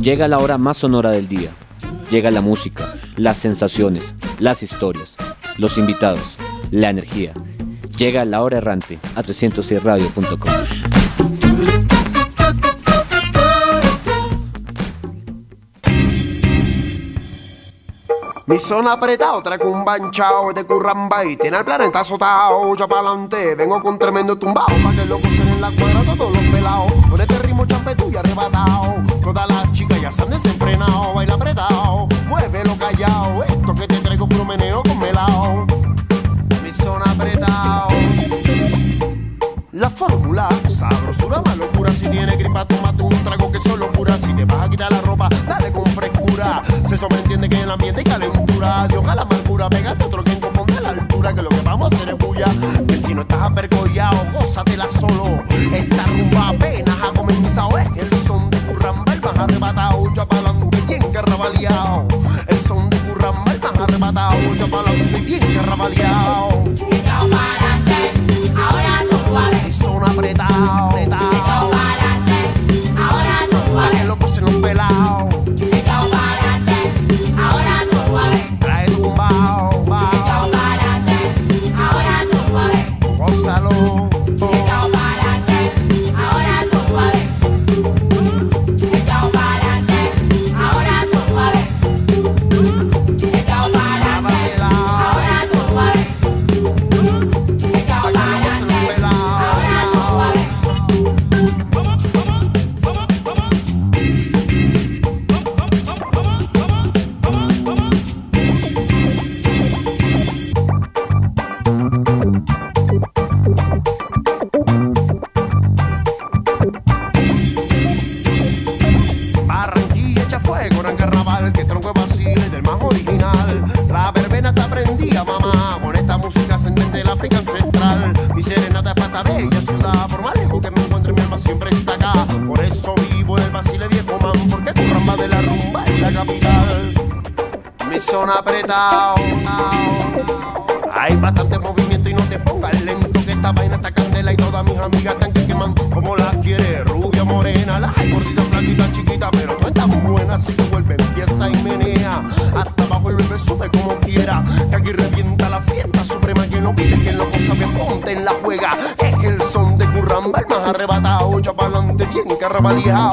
Llega la hora más sonora del día. Llega la música, las sensaciones, las historias, los invitados, la energía. Llega la hora errante a 306radio.com. Mi zona apretado, traigo un banchao de curramba y tiene el planeta azotado. Ya pa'lante, vengo con tremendo tumbao. Pa' que lo gocen en la cuadra todos los pelados. Con este ritmo champetú y ya se han desenfrenado. Baila apretado, muévelo callado. Esto que te traigo puro meneo con melao. Mi zona apretado. La fórmula, sabrosura, más locura. Si tiene gripa, tómate un trago que solo cura. Si te vas a quitar la ropa, dale con frescura. Se sobreentiende que el ambiente hay calentura. Dios a la amargura, pégate otro ponte a la altura. Que lo que vamos a hacer es bulla. Que si no estás apercollado, gózatela solo. Esta rumba apenas ha comenzado. Es el son carrabaleado. El son de más arrebatado. Ya pa'lante, bien. Mi Hay bastante movimiento y no te pongas lento que esta vaina está candela y todas mis amigas están que queman. Como las quiere, rubia, morena, hay gordita, flaquita, chiquita, pero tú estás buena, así que vuelve, empieza y menea, hasta abajo el bebé sube como quiera, que aquí revienta la fiesta suprema, que no pide, que no cosa bien ponte en la juega, es el son de curramba, el más arrebatado, chapalante, bien carrabaleado,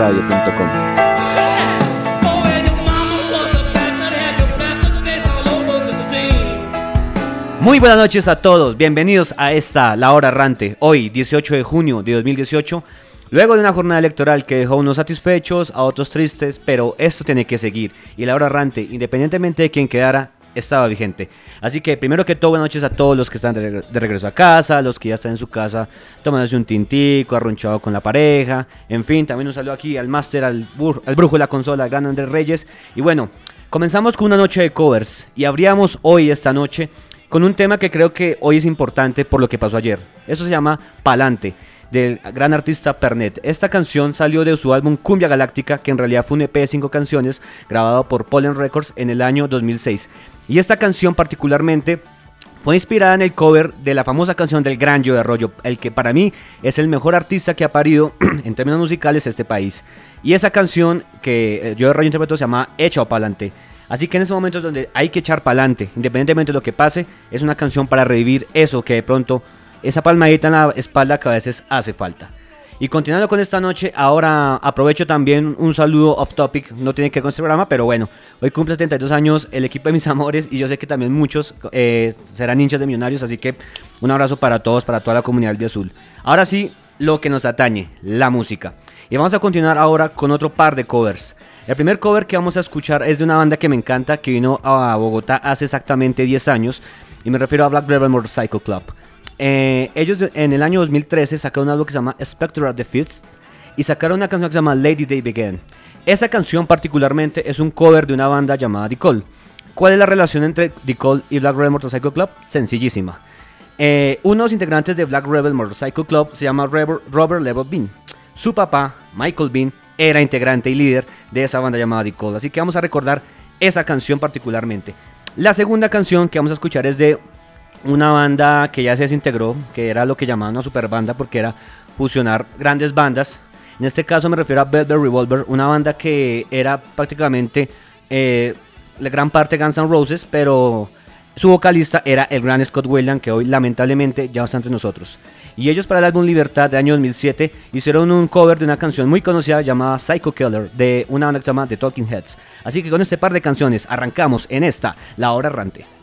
por 306radio.com. Muy buenas noches a todos, bienvenidos a esta La Hora Errante, hoy 18 de junio de 2018, luego de una jornada electoral que dejó unos satisfechos, a otros tristes, pero esto tiene que seguir y La Hora Errante, independientemente de quién quedara, estaba vigente. Así que primero que todo, buenas noches a todos los que están de, reg- de regreso a casa, los que ya están en su casa tomándose un tintico, arrunchado con la pareja, en fin, también un saludo aquí al máster, al, al brujo de la consola, al gran Andrés Reyes. Y bueno, comenzamos con una noche de covers y abríamos hoy, esta noche, con un tema que creo que hoy es importante por lo que pasó ayer. Eso se llama Palante, del gran artista Pernet. Esta canción salió de su álbum Cumbia Galáctica, que en realidad fue un EP de cinco canciones grabado por Pollen Records en el año 2006. Y esta canción particularmente fue inspirada en el cover de la famosa canción del Gran Joe Arroyo, el que para mí es el mejor artista que ha parido en términos musicales este país. Y esa canción que eh, Joe Arroyo interpretó se llama Echa Pa'lante. Así que en ese momento es donde hay que echar pa'lante, independientemente de lo que pase, es una canción para revivir eso que de pronto, esa palmadita en la espalda que a veces hace falta. Y continuando con esta noche, ahora aprovecho también un saludo off topic, no tiene que ver con este programa, pero bueno, hoy cumple 72 años el equipo de mis amores y yo sé que también muchos eh, serán hinchas de millonarios, así que un abrazo para todos, para toda la comunidad del Azul. Ahora sí, lo que nos atañe, la música. Y vamos a continuar ahora con otro par de covers. El primer cover que vamos a escuchar es de una banda que me encanta, que vino a Bogotá hace exactamente 10 años, y me refiero a Black Rebel Motorcycle Club. Eh, ellos en el año 2013 sacaron algo que se llama Spectre of the Fist y sacaron una canción que se llama Lady Day Began. Esa canción particularmente es un cover de una banda llamada The ¿Cuál es la relación entre The y Black Rebel Motorcycle Club? Sencillísima. Eh, uno de los integrantes de Black Rebel Motorcycle Club se llama Robert Level Bean. Su papá, Michael Bean, era integrante y líder de esa banda llamada The Así que vamos a recordar esa canción particularmente. La segunda canción que vamos a escuchar es de una banda que ya se desintegró, que era lo que llamaban una super banda porque era fusionar grandes bandas. En este caso me refiero a Velvet Revolver, una banda que era prácticamente eh, la gran parte Guns N' Roses, pero su vocalista era el gran Scott Weiland, que hoy lamentablemente ya está entre nosotros. Y ellos para el álbum Libertad de año 2007 hicieron un cover de una canción muy conocida llamada Psycho Killer de una banda que se llama The Talking Heads. Así que con este par de canciones arrancamos en esta, La Hora Errante.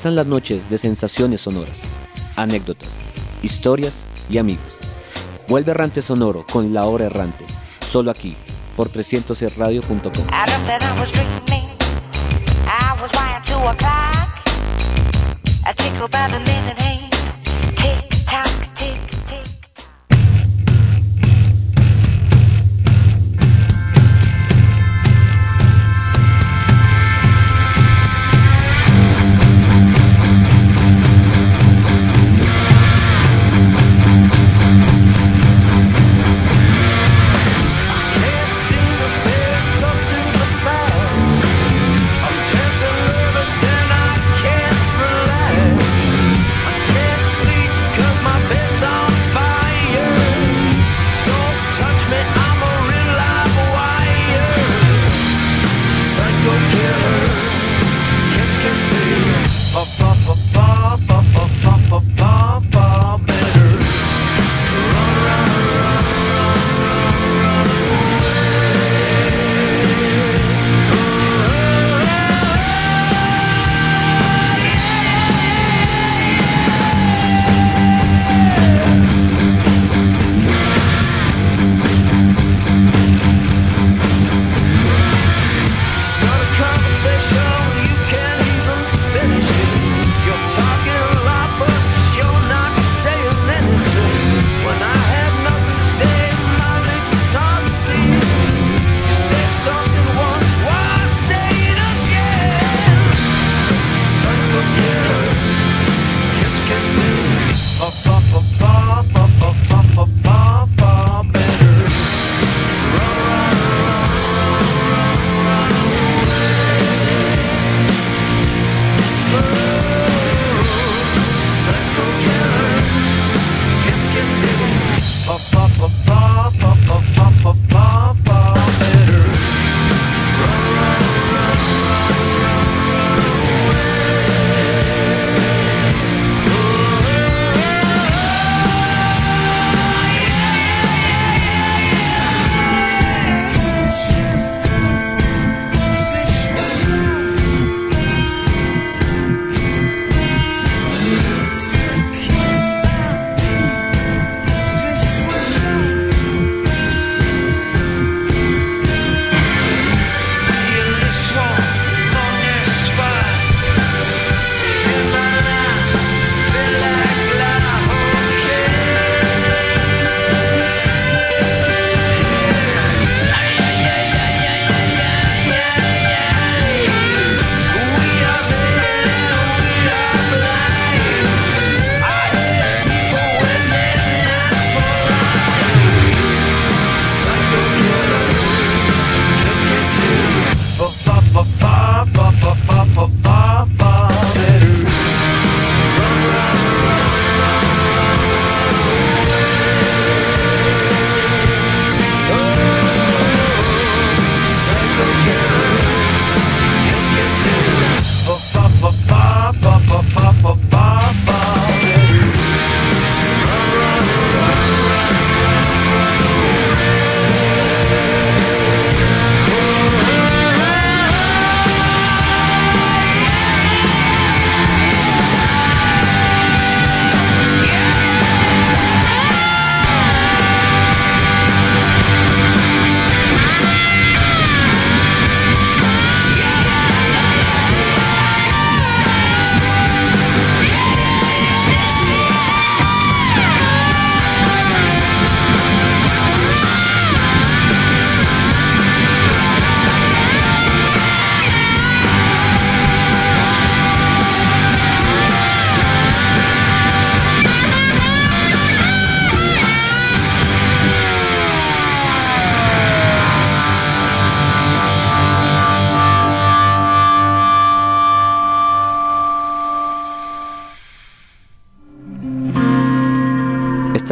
Regresan las noches de sensaciones sonoras, anécdotas, historias y amigos. Vuelve Errante Sonoro con La Hora Errante, solo aquí, por 300radio.com. Can't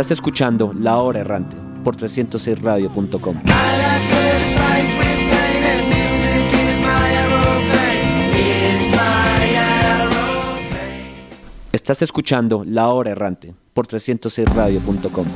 Estás escuchando La Hora Errante por 306radio.com. Estás escuchando La Hora Errante por 306radio.com.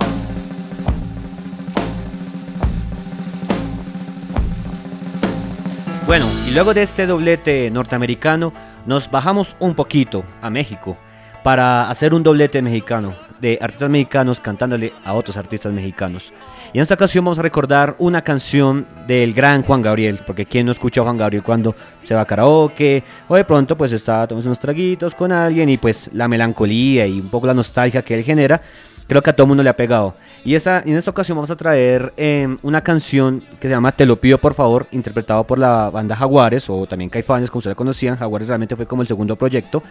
Bueno, y luego de este doblete norteamericano, nos bajamos un poquito a México para hacer un doblete mexicano de artistas mexicanos cantándole a otros artistas mexicanos. Y en esta ocasión vamos a recordar una canción del gran Juan Gabriel, porque quien no escucha a Juan Gabriel cuando se va a karaoke o de pronto pues está tomando unos traguitos con alguien y pues la melancolía y un poco la nostalgia que él genera, creo que a todo mundo le ha pegado. Y esa, en esta ocasión vamos a traer eh, una canción que se llama Te lo pido por favor, interpretado por la banda Jaguares o también Caifanes, como se la conocían. Jaguares realmente fue como el segundo proyecto.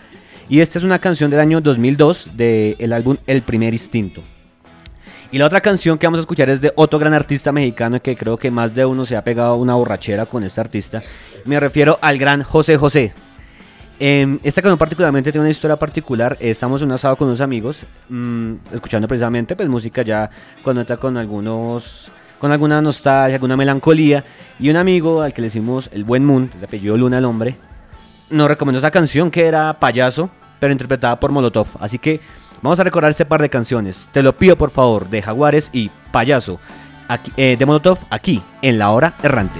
Y esta es una canción del año 2002 del álbum El Primer Instinto. Y la otra canción que vamos a escuchar es de otro gran artista mexicano que creo que más de uno se ha pegado una borrachera con este artista. Me refiero al gran José José. Eh, esta canción particularmente tiene una historia particular. Estamos un asado con unos amigos, mm, escuchando precisamente pues música ya cuando está con algunos, con alguna nostalgia, alguna melancolía. Y un amigo al que le decimos el buen Moon, de apellido Luna el hombre, nos recomendó esa canción que era Payaso, pero interpretada por Molotov. Así que vamos a recordar este par de canciones. Te lo pido por favor, de Jaguares y Payaso, eh, de Molotov, aquí, en La Hora Errante.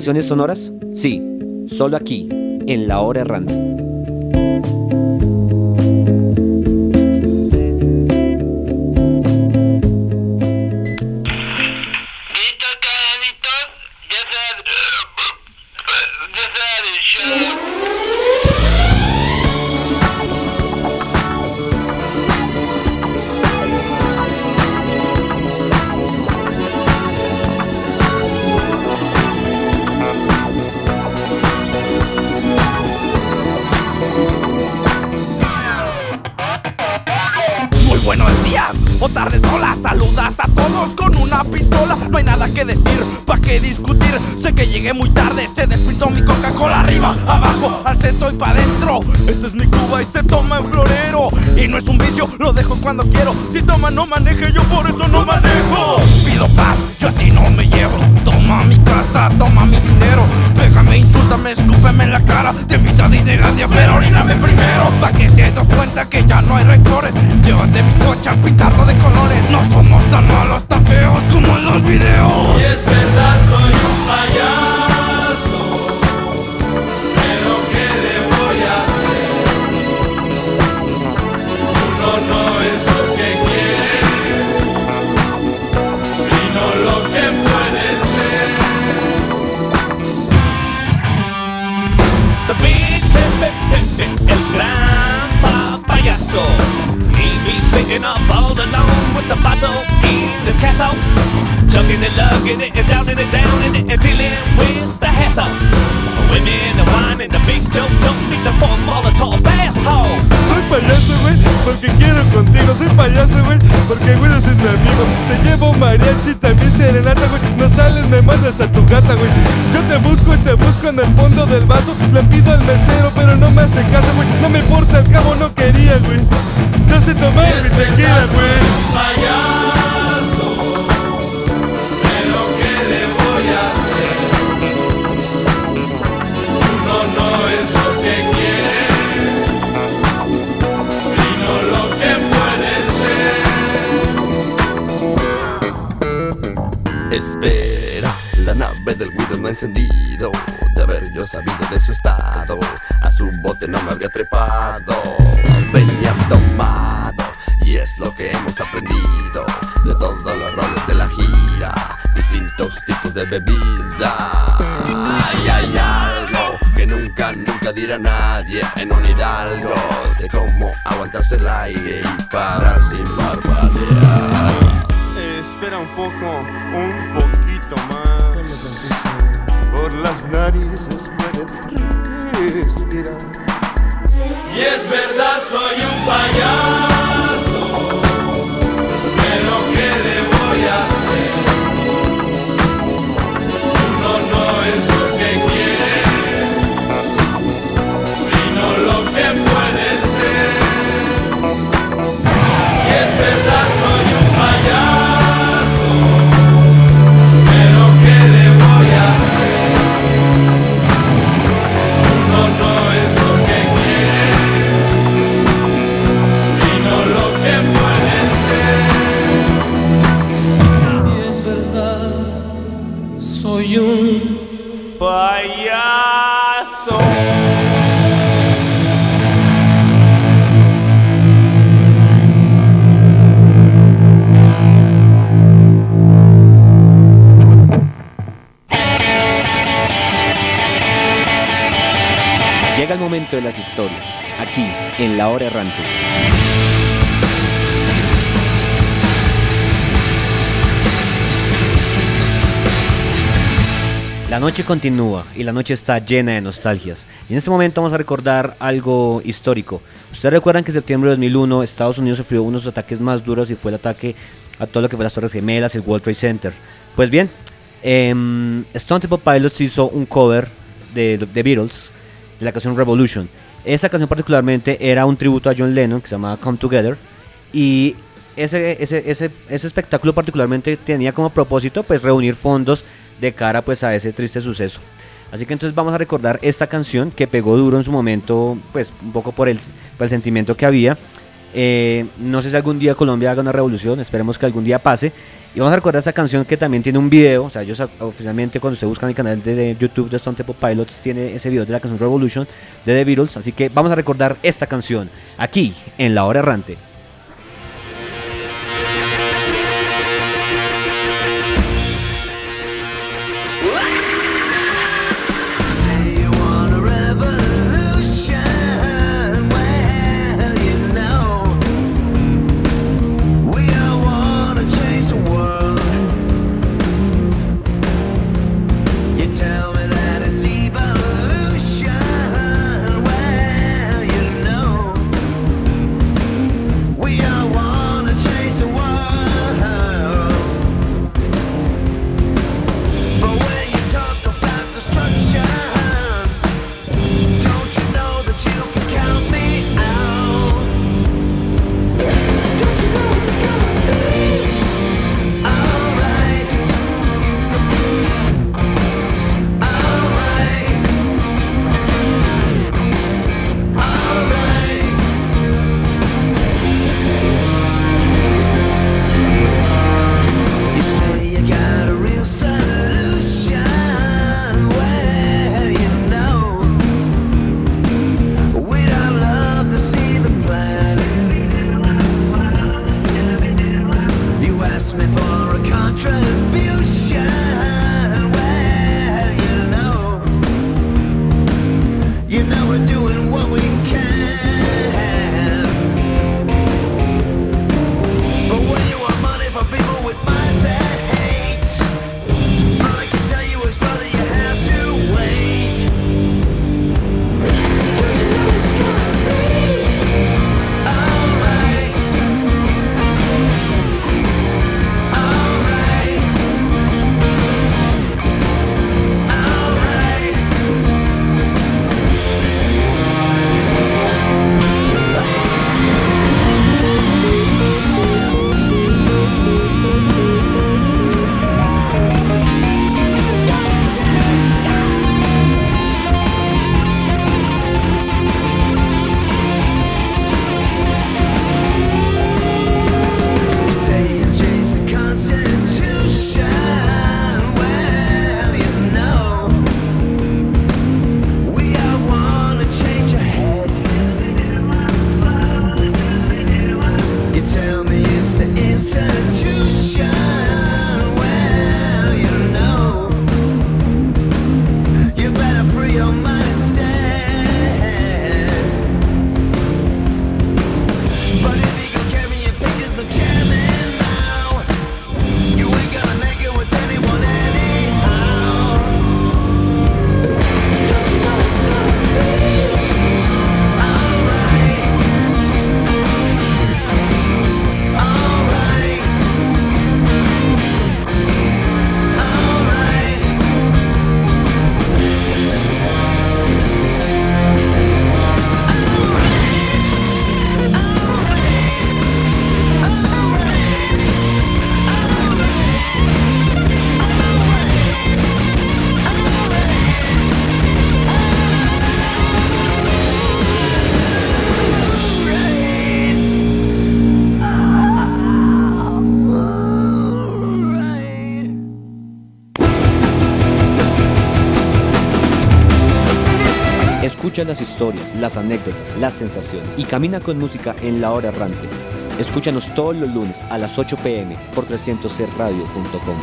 ¿Sensaciones sonoras? Sí, solo aquí, en La Hora Errante. Al mesero, pero no me hace caso, güey. No me importa, al cabo no quería, güey. No sé tomar mi tequila, güey. Espera, la nave del Guido no ha encendido. Haber yo sabido de su estado, a su bote no me habría trepado. Venía tomado, y es lo que hemos aprendido de todos los roles de la gira. Distintos tipos de bebida. Ay, hay algo que nunca, nunca dirá nadie en un hidalgo de cómo aguantarse el aire y parar sin barbadear. espera un poco, un. Por las narices puedes respirar. Y es verdad, soy un payaso, momento de las historias, aquí, en La Hora Errante. La noche continúa y la noche está llena de nostalgias. Y en este momento vamos a recordar algo histórico. Ustedes recuerdan que en septiembre de 2001 Estados Unidos sufrió uno de los ataques más duros y fue el ataque a todo lo que fue las Torres Gemelas, el World Trade Center. Pues bien, em, Stone Temple Pilots hizo un cover de The Beatles de la canción Revolution. Esa canción particularmente era un tributo a John Lennon que se llamaba Come Together y ese, ese, ese, ese espectáculo particularmente tenía como propósito pues reunir fondos de cara pues a ese triste suceso. Así que entonces vamos a recordar esta canción que pegó duro en su momento, pues un poco por el, por sentimiento que había. Eh, no sé si algún día Colombia haga una revolución, esperemos que algún día pase. Y vamos a recordar esta canción que también tiene un video, o sea, ellos oficialmente cuando usted busca en el canal de YouTube de Stone Temple Pilots tiene ese video de la canción Revolution de The Beatles. Así que vamos a recordar esta canción aquí en La Hora Errante. Las anécdotas, las sensaciones y camina con música en la hora errante. Escúchanos todos los lunes a las 8 pm por 300radio.com.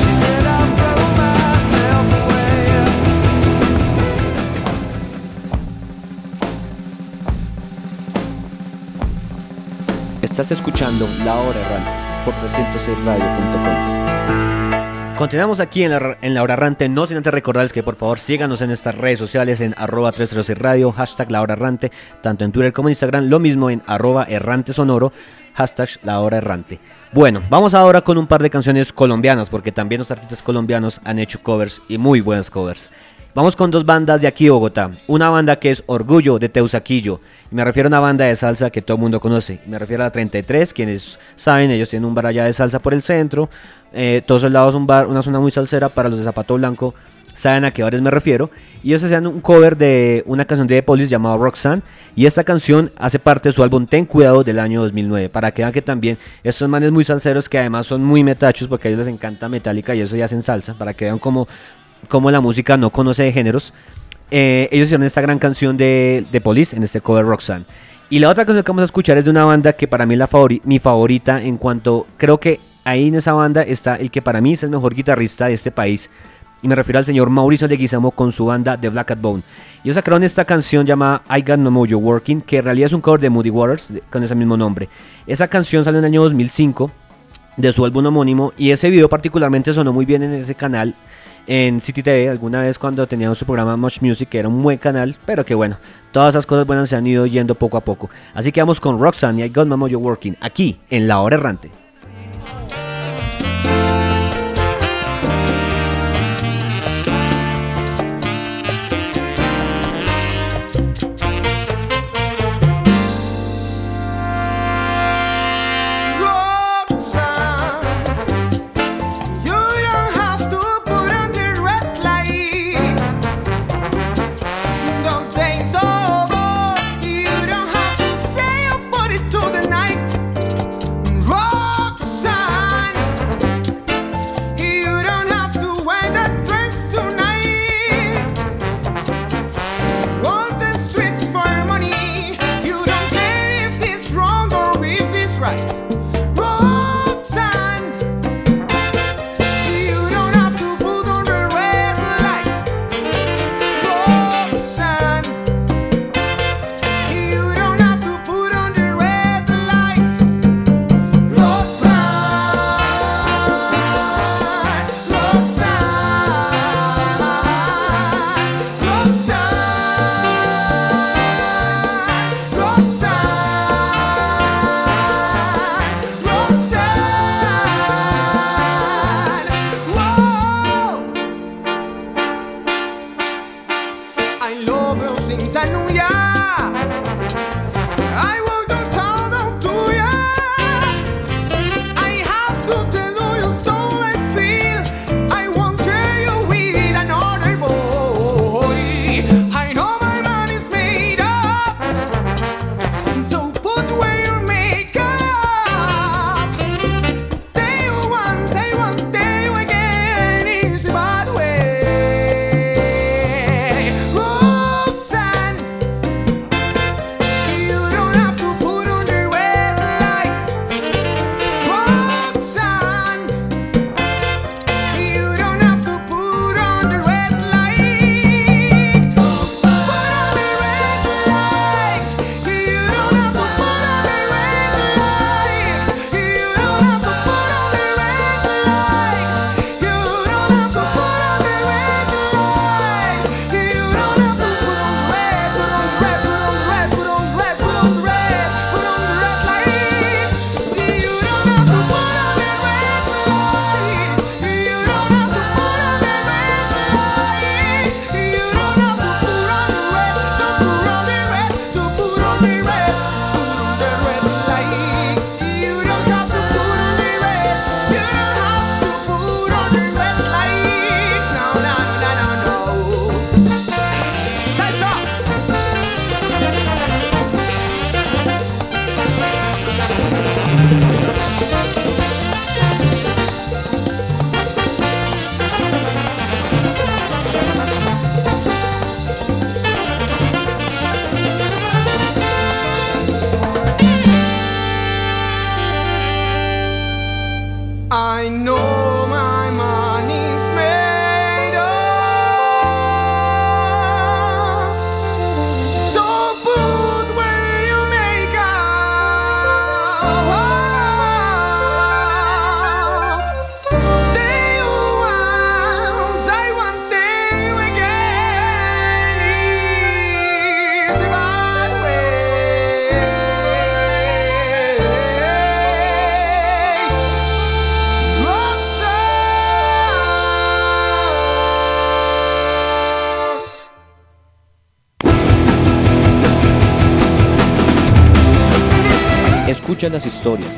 She said I'll throw myself away. Estás escuchando La Hora Errante por 306radio.com. Continuamos aquí en la, en la Hora no sin antes recordarles que por favor síganos en estas redes sociales en arroba 306 radio, hashtag La Hora Errante, tanto en Twitter como en Instagram, lo mismo en arroba errante sonoro, hashtag La Hora Errante. Bueno, vamos ahora con un par de canciones colombianas, porque también los artistas colombianos han hecho covers y muy buenas covers. Vamos con dos bandas de aquí Bogotá. Una banda que es Orgullo de Teusaquillo. Me refiero a una banda de salsa que todo el mundo conoce. Me refiero a la 33, quienes saben, ellos tienen un bar allá de salsa por el centro. Eh, todos los lados un una zona muy salsera para los de Zapato Blanco. Saben a qué bares me refiero. Y ellos hacían un cover de una canción de The Police llamada Roxanne. Y esta canción hace parte de su álbum Ten Cuidado del año 2009. Para que vean que también estos manes muy salseros que además son muy metachos porque a ellos les encanta Metallica y eso ya hacen salsa. Para que vean cómo como la música no conoce de géneros, eh, ellos hicieron esta gran canción de, de Police en este cover Roxanne. Y la otra canción que vamos a escuchar es de una banda que para mí es la favori- mi favorita en cuanto, creo que ahí en esa banda está el que para mí es el mejor guitarrista de este país. Y me refiero al señor Mauricio Leguizamo con su banda The Black Cat Bone. Ellos sacaron esta canción llamada I Got No Mojo Working, que en realidad es un cover de Moody Waters con ese mismo nombre. Esa canción salió en el año 2005 de su álbum homónimo y ese video particularmente sonó muy bien en ese canal en City TV alguna vez cuando tenían su programa Much Music que era un buen canal pero que bueno todas esas cosas buenas se han ido yendo poco a poco. Así que vamos con Roxanne y I Got My Mojo Working aquí en La Hora Errante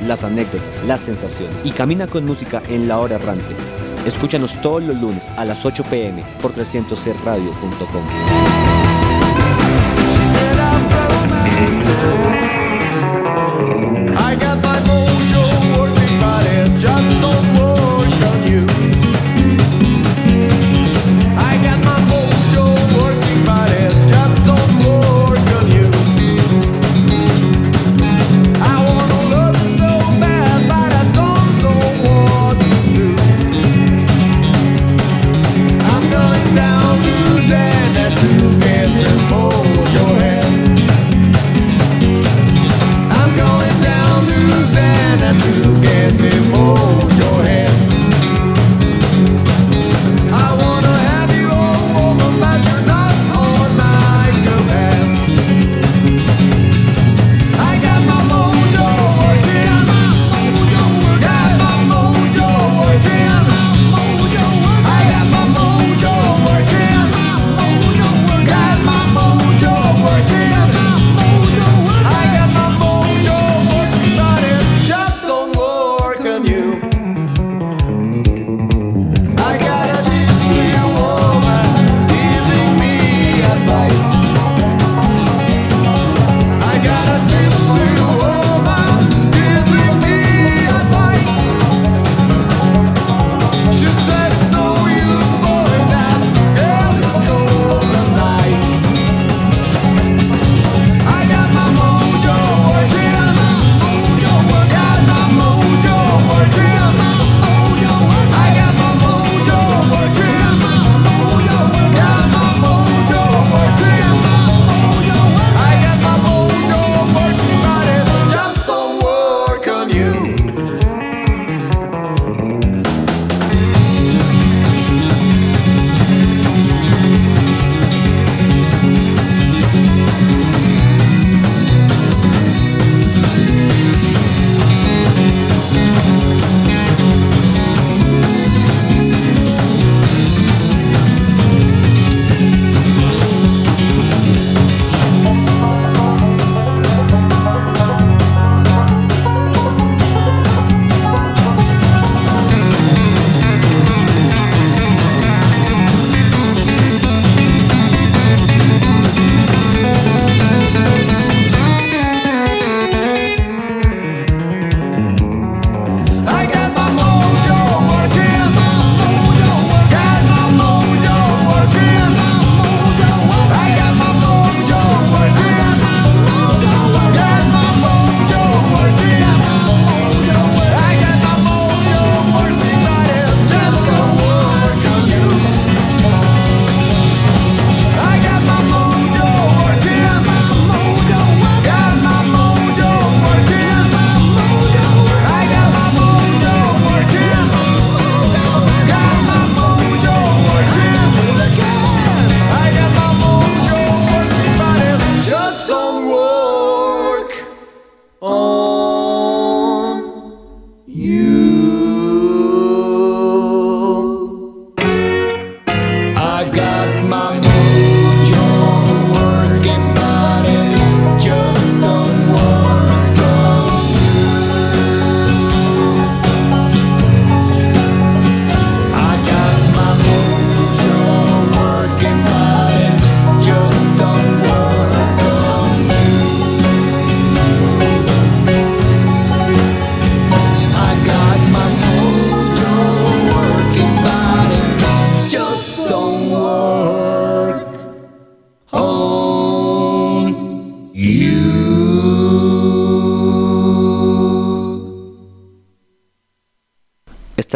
las anécdotas, las sensaciones y camina con música en la hora errante. Escúchanos todos los lunes a las 8 pm por 300 radio.com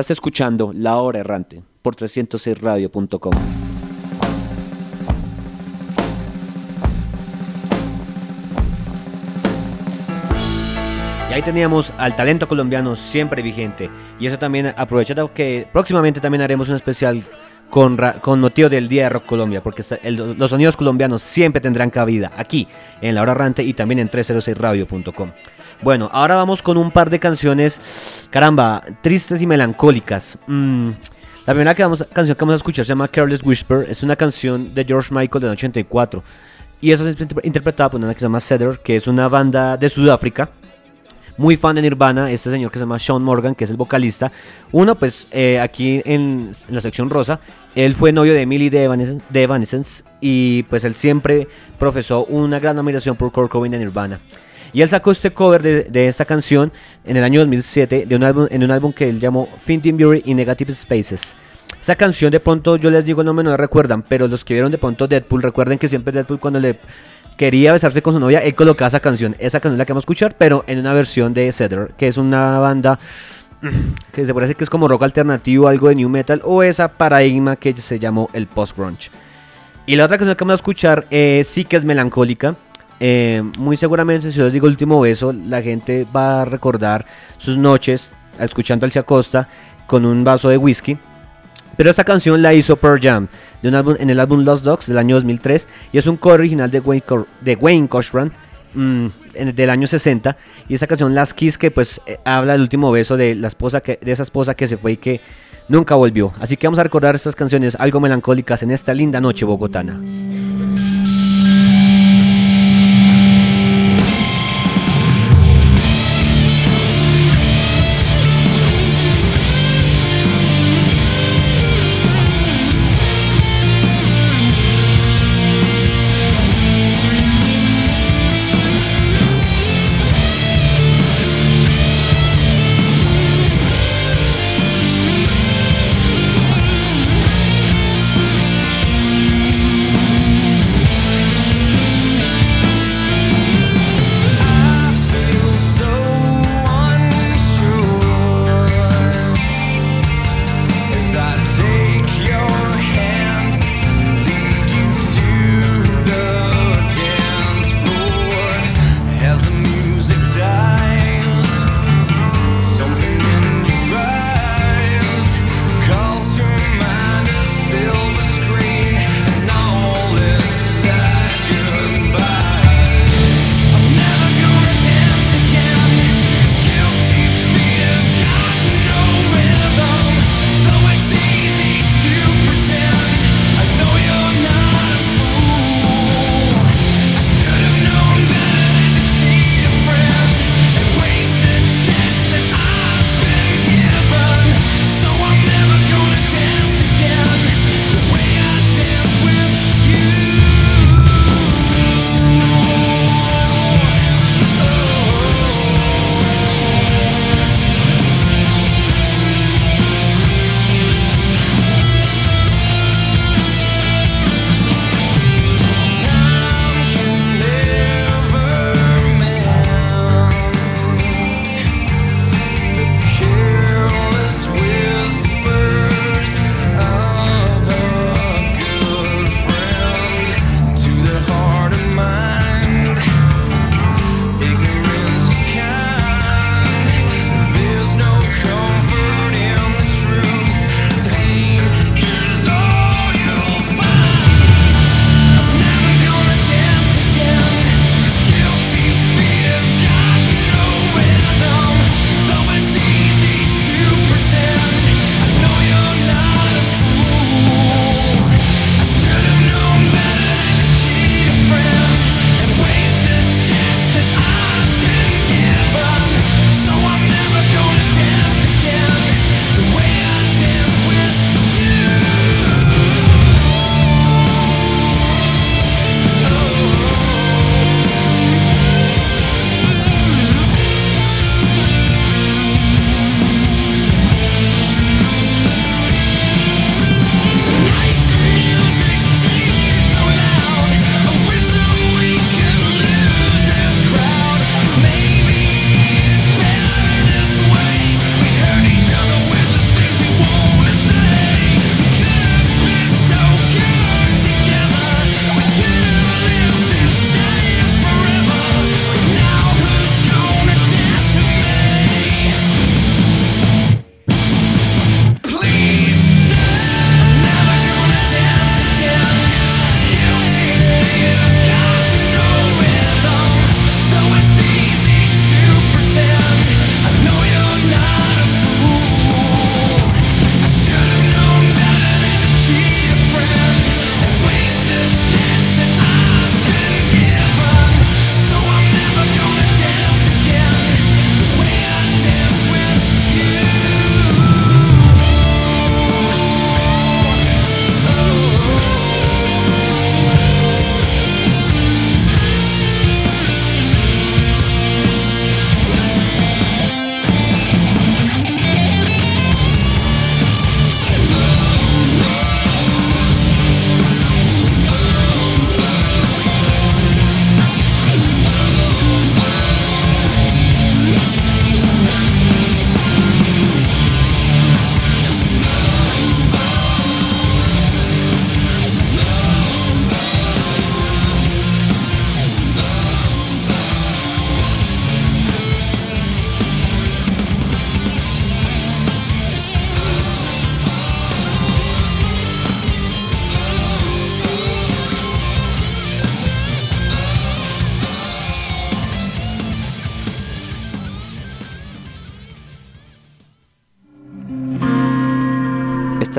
Estás escuchando La Hora Errante por 306radio.com. Y ahí teníamos al talento colombiano siempre vigente. Y eso también aprovechando que próximamente también haremos un especial con, con motivo del Día de Rock Colombia, porque los sonidos colombianos siempre tendrán cabida aquí, en La Hora Rante y también en 306radio.com. Bueno, ahora vamos con un par de canciones, caramba, tristes y melancólicas. Mm, la primera que vamos, canción que vamos a escuchar se llama Careless Whisper, es una canción de George Michael del 84. Y eso es interpretada por una que se llama Cedar, que es una banda de Sudáfrica muy fan de Nirvana, este señor que se llama Sean Morgan, que es el vocalista. Uno, pues eh, aquí en, la sección rosa, él fue novio de Emily de Evanescence, de Evanescence y pues él siempre profesó una gran admiración por Kurt Cobain de Nirvana. Y él sacó este cover de, esta canción en el año 2007 de un álbum, en un álbum que él llamó Finding Beauty in Negative Spaces. Esa canción de pronto, yo les digo el nombre, no la recuerdan, pero los que vieron de pronto Deadpool, recuerden que siempre Deadpool cuando le quería besarse con su novia, él colocaba esa canción. Esa canción es la que vamos a escuchar, pero en una versión de Cedar, que es una banda que se parece que es como rock alternativo, algo de new metal, o esa paradigma que se llamó el post-grunge. Y la otra canción que vamos a escuchar eh, sí que es melancólica. Eh, muy seguramente, si yo les digo último beso, la gente va a recordar sus noches escuchando Alcia Costa con un vaso de whisky. Pero esta canción la hizo Pearl Jam en el álbum Lost Dogs del año 2003 y es un cover original de Wayne, Cor- Cochran mm, del año 60 y esta canción Last Kiss que pues eh, habla del último beso de la esposa de esa esposa que se fue y que nunca volvió. Así que vamos a recordar estas canciones algo melancólicas en esta linda noche bogotana.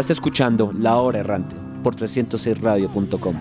Estás escuchando La Hora Errante por 306radio.com.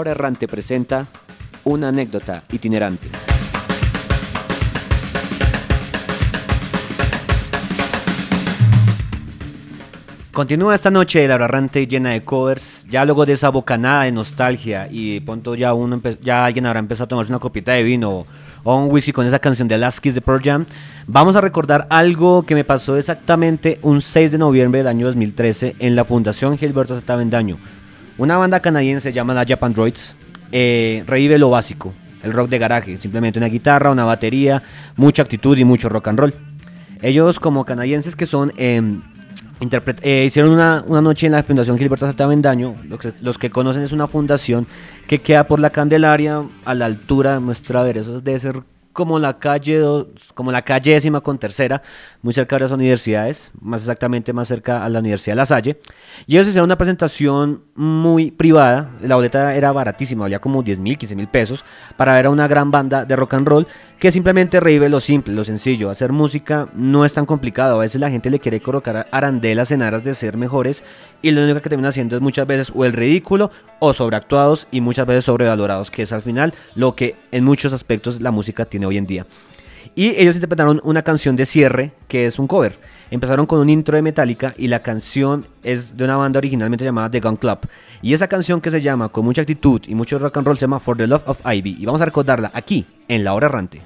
La Hora Errante presenta una anécdota itinerante. Continúa esta noche La Hora Errante llena de covers, ya luego de esa bocanada de nostalgia y pronto ya, uno ya alguien habrá empezado a tomarse una copita de vino o un whisky con esa canción de Last Kiss de Pearl Jam. Vamos a recordar algo que me pasó exactamente un 6 de noviembre del año 2013 en la Fundación Gilberto Z. Bendaño. Una banda canadiense llamada Japan Droids eh, revive lo básico, el rock de garaje, simplemente una guitarra, una batería, mucha actitud y mucho rock and roll. Ellos como canadienses que son, interpret- eh, hicieron una, una noche en la Fundación Gilberto Salta Bendaño, lo que- los que conocen es una fundación que queda por la Candelaria a la altura de nuestra ver, eso debe ser como la calle dos- como la calle décima con tercera, muy cerca de las universidades, más exactamente más cerca a la Universidad de La Salle. Y ellos hicieron una presentación muy privada, la boleta era baratísima, valía como 10 mil, 15 mil pesos, para ver a una gran banda de rock and roll que simplemente revive lo simple, lo sencillo. Hacer música no es tan complicado, a veces la gente le quiere colocar arandelas en aras de ser mejores y lo único que termina haciendo es muchas veces o el ridículo o sobreactuados y muchas veces sobrevalorados, que es al final lo que en muchos aspectos la música tiene hoy en día. Y ellos interpretaron una canción de cierre que es un cover. Empezaron con un intro de Metallica y la canción es de una banda originalmente llamada The Gun Club. Y esa canción que se llama con mucha actitud y mucho rock and roll se llama For the Love of Ivy. Y vamos a recordarla aquí, en La Hora Errante.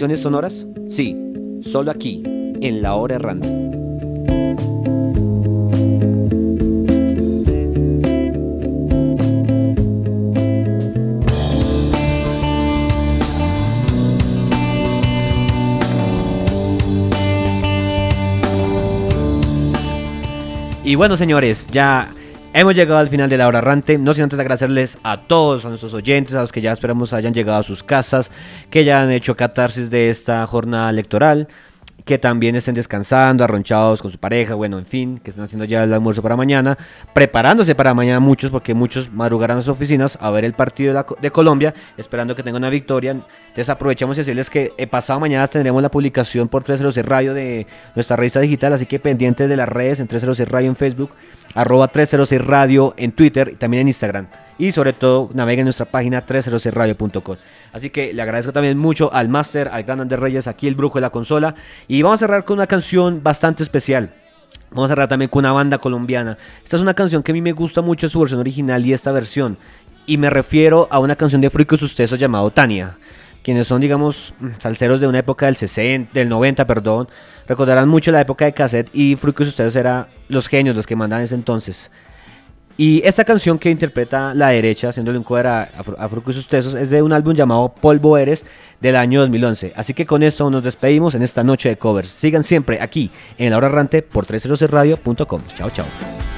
¿Sensaciones sonoras? Sí, solo aquí, en la hora errante. Y bueno, señores, ya Hemos llegado al final de la hora errante, no sin antes agradecerles a todos, a nuestros oyentes, a los que ya esperamos hayan llegado a sus casas, que ya han hecho catarsis de esta jornada electoral, que también estén descansando, arronchados con su pareja, bueno, en fin, que estén haciendo ya el almuerzo para mañana, preparándose para mañana muchos, porque muchos madrugarán a sus oficinas a ver el partido de, la de Colombia, esperando que tenga una victoria. Entonces y decirles que eh, pasado mañana tendremos la publicación por 306 Radio de nuestra revista digital, así que pendientes de las redes en 306 Radio en Facebook, arroba 306 Radio en Twitter y también en Instagram. Y sobre todo naveguen en nuestra página 306radio.com. Así que le agradezco también mucho al máster, al gran Andrés Reyes, aquí el brujo de la consola. Y vamos a cerrar con una canción bastante especial. Vamos a cerrar también con una banda colombiana. Esta es una canción que a mí me gusta mucho su versión original y esta versión. Y me refiero a una canción de Fruico Sustesos llamado Tania. Quienes son, digamos, mm, salseros de una época del 60, del 90, perdón, recordarán mucho la época de cassette y Fruico Sustesos era los genios, los que mandaban ese entonces. Y esta canción que interpreta la derecha, haciéndole un cover a, a, Fru- a Fruco y sus Tesos, es de un álbum llamado Polvo Eres del año 2011. Así que con esto nos despedimos en esta noche de covers. Sigan siempre aquí en La Hora Errante por 306radio.com. Chao, chao.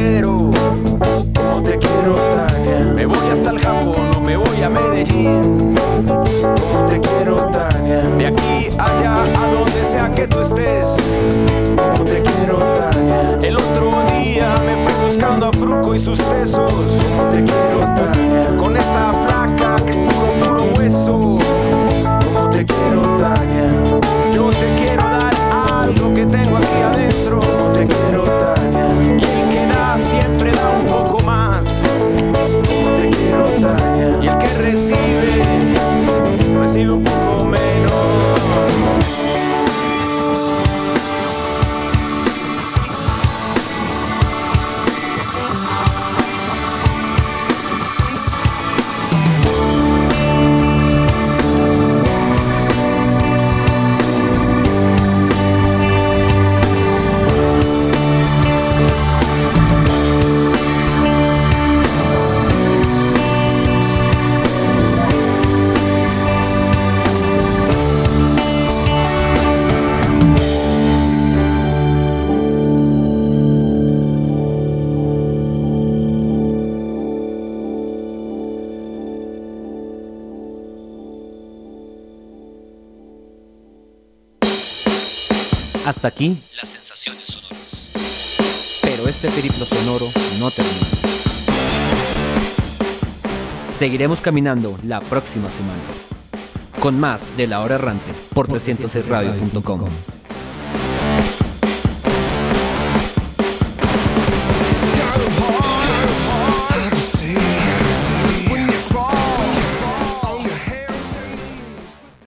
Como te quiero, Tania. Me voy hasta el Japón o me voy a Medellín. Como te quiero, Tania. De aquí allá, a donde sea que tú estés. Como te quiero, Tania. El otro día me fui buscando a Fruco y sus tesos. Como te quiero, Tania. Con esta flaca que es puro, puro hueso. Como te quiero, Tania. Yo te quiero dar algo que tengo aquí adentro. Hasta aquí las sensaciones sonoras. Pero este periplo sonoro no termina. Seguiremos caminando la próxima semana con más de la hora errante por 306radio.com.